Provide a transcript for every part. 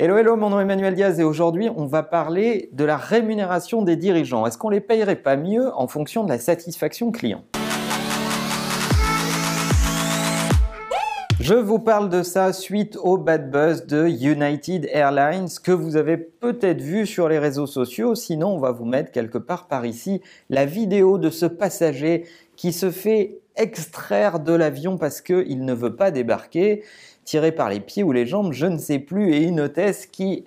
Hello, hello, mon nom est Emmanuel Diaz et aujourd'hui on va parler de la rémunération des dirigeants. Est-ce qu'on les payerait pas mieux en fonction de la satisfaction client? Je vous parle de ça suite au bad buzz de United Airlines que vous avez peut-être vu sur les réseaux sociaux. Sinon, on va vous mettre quelque part par ici la vidéo de ce passager qui se fait extraire de l'avion parce qu'il ne veut pas débarquer tiré par les pieds ou les jambes, je ne sais plus, et une hôtesse qui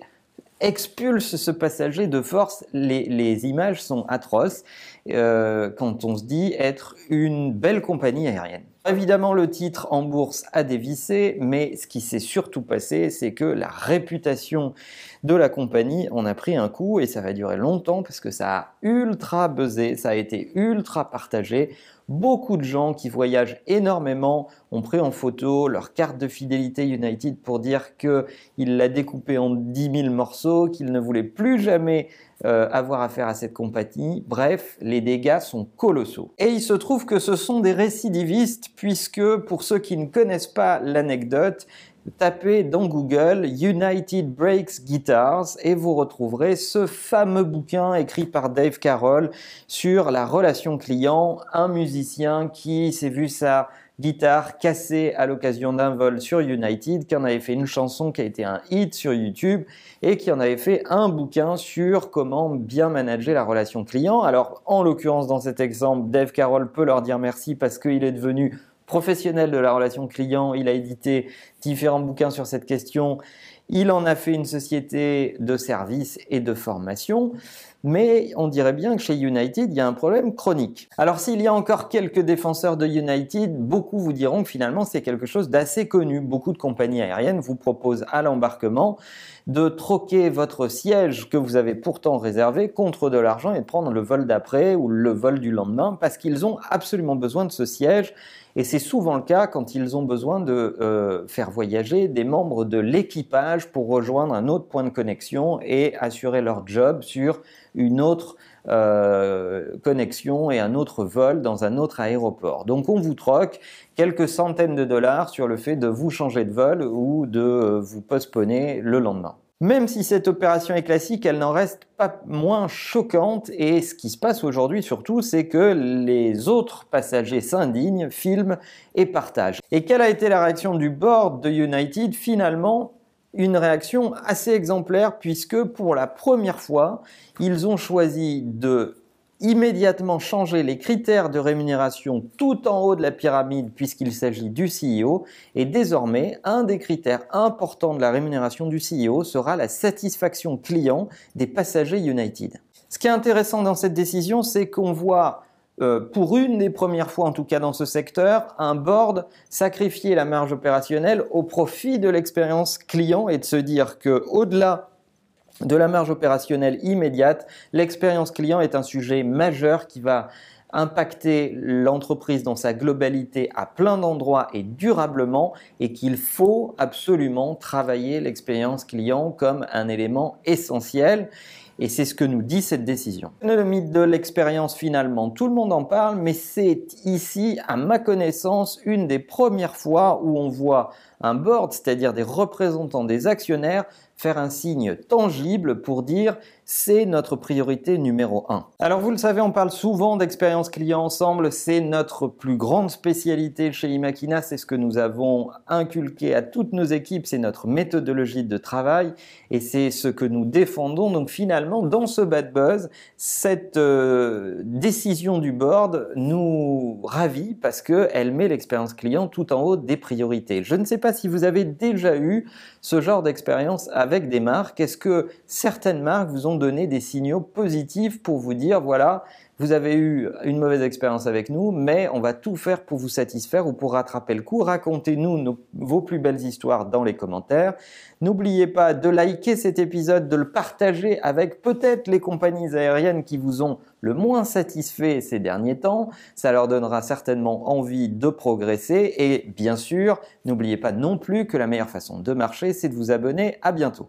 expulse ce passager de force. Les, images sont atroces euh, quand on se dit être une belle compagnie aérienne. Évidemment, le titre en bourse a dévissé, mais ce qui s'est surtout passé, c'est que la réputation de la compagnie en a pris un coup et ça va durer longtemps parce que ça a ultra buzzé, ça a été ultra partagé. Beaucoup de gens qui voyagent énormément ont pris en photo leur carte de fidélité United pour dire qu'il l'a découpé en 10 000 morceaux, qu'il ne voulait plus jamais euh, avoir affaire à cette compagnie. Bref, les dégâts sont colossaux. Et il se trouve que ce sont des récidivistes puisque pour ceux qui ne connaissent pas l'anecdote, tapez dans Google United Breaks Guitars et vous retrouverez ce fameux bouquin écrit par Dave Carroll sur la relation client, un musicien qui s'est vu sa guitare cassée à l'occasion d'un vol sur United, qui en avait fait une chanson qui a été un hit sur YouTube et qui en avait fait un bouquin sur comment bien manager la relation client. Alors en l'occurrence dans cet exemple, Dave Carroll peut leur dire merci parce qu'il est devenu professionnel de la relation client, il a édité différents bouquins sur cette question, il en a fait une société de services et de formation, mais on dirait bien que chez United, il y a un problème chronique. Alors s'il y a encore quelques défenseurs de United, beaucoup vous diront que finalement c'est quelque chose d'assez connu. Beaucoup de compagnies aériennes vous proposent à l'embarquement de troquer votre siège que vous avez pourtant réservé contre de l'argent et de prendre le vol d'après ou le vol du lendemain parce qu'ils ont absolument besoin de ce siège et c'est souvent le cas quand ils ont besoin de euh, faire voyager des membres de l'équipage pour rejoindre un autre point de connexion et assurer leur job sur une autre euh, connexion et un autre vol dans un autre aéroport. Donc on vous troque quelques centaines de dollars sur le fait de vous changer de vol ou de euh, vous postponer le lendemain. Même si cette opération est classique, elle n'en reste pas moins choquante et ce qui se passe aujourd'hui surtout, c'est que les autres passagers s'indignent, filment et partagent. Et quelle a été la réaction du board de United? Finalement, une réaction assez exemplaire puisque pour la première fois, ils ont choisi de immédiatement changer les critères de rémunération tout en haut de la pyramide puisqu'il s'agit du CEO et désormais un des critères importants de la rémunération du CEO sera la satisfaction client des passagers United. Ce qui est intéressant dans cette décision, c'est qu'on voit euh, pour une des premières fois en tout cas dans ce secteur, un board sacrifier la marge opérationnelle au profit de l'expérience client et de se dire que au-delà de la marge opérationnelle immédiate, l'expérience client est un sujet majeur qui va impacter l'entreprise dans sa globalité à plein d'endroits et durablement et qu'il faut absolument travailler l'expérience client comme un élément essentiel. Et c'est ce que nous dit cette décision. Le mythe de l'expérience finalement, tout le monde en parle, mais c'est ici, à ma connaissance, une des premières fois où on voit un board, c'est-à-dire des représentants des actionnaires, faire un signe tangible pour dire c'est notre priorité numéro un. Alors vous le savez, on parle souvent d'expérience client ensemble, c'est notre plus grande spécialité chez Imakina, c'est ce que nous avons inculqué à toutes nos équipes, c'est notre méthodologie de travail et c'est ce que nous défendons. Donc finalement, dans ce bad buzz, cette euh, décision du board nous ravit parce qu'elle met l'expérience client tout en haut des priorités. Je ne sais si vous avez déjà eu ce genre d'expérience avec des marques. Est-ce que certaines marques vous ont donné des signaux positifs pour vous dire, voilà, vous avez eu une mauvaise expérience avec nous, mais on va tout faire pour vous satisfaire ou pour rattraper le coup. Racontez-nous vos plus belles histoires dans les commentaires. N'oubliez pas de liker cet épisode, de le partager avec peut-être les compagnies aériennes qui vous ont le moins satisfait ces derniers temps. Ça leur donnera certainement envie de progresser. Et bien sûr, n'oubliez pas non plus que la meilleure façon de marcher, c'est de vous abonner. À bientôt.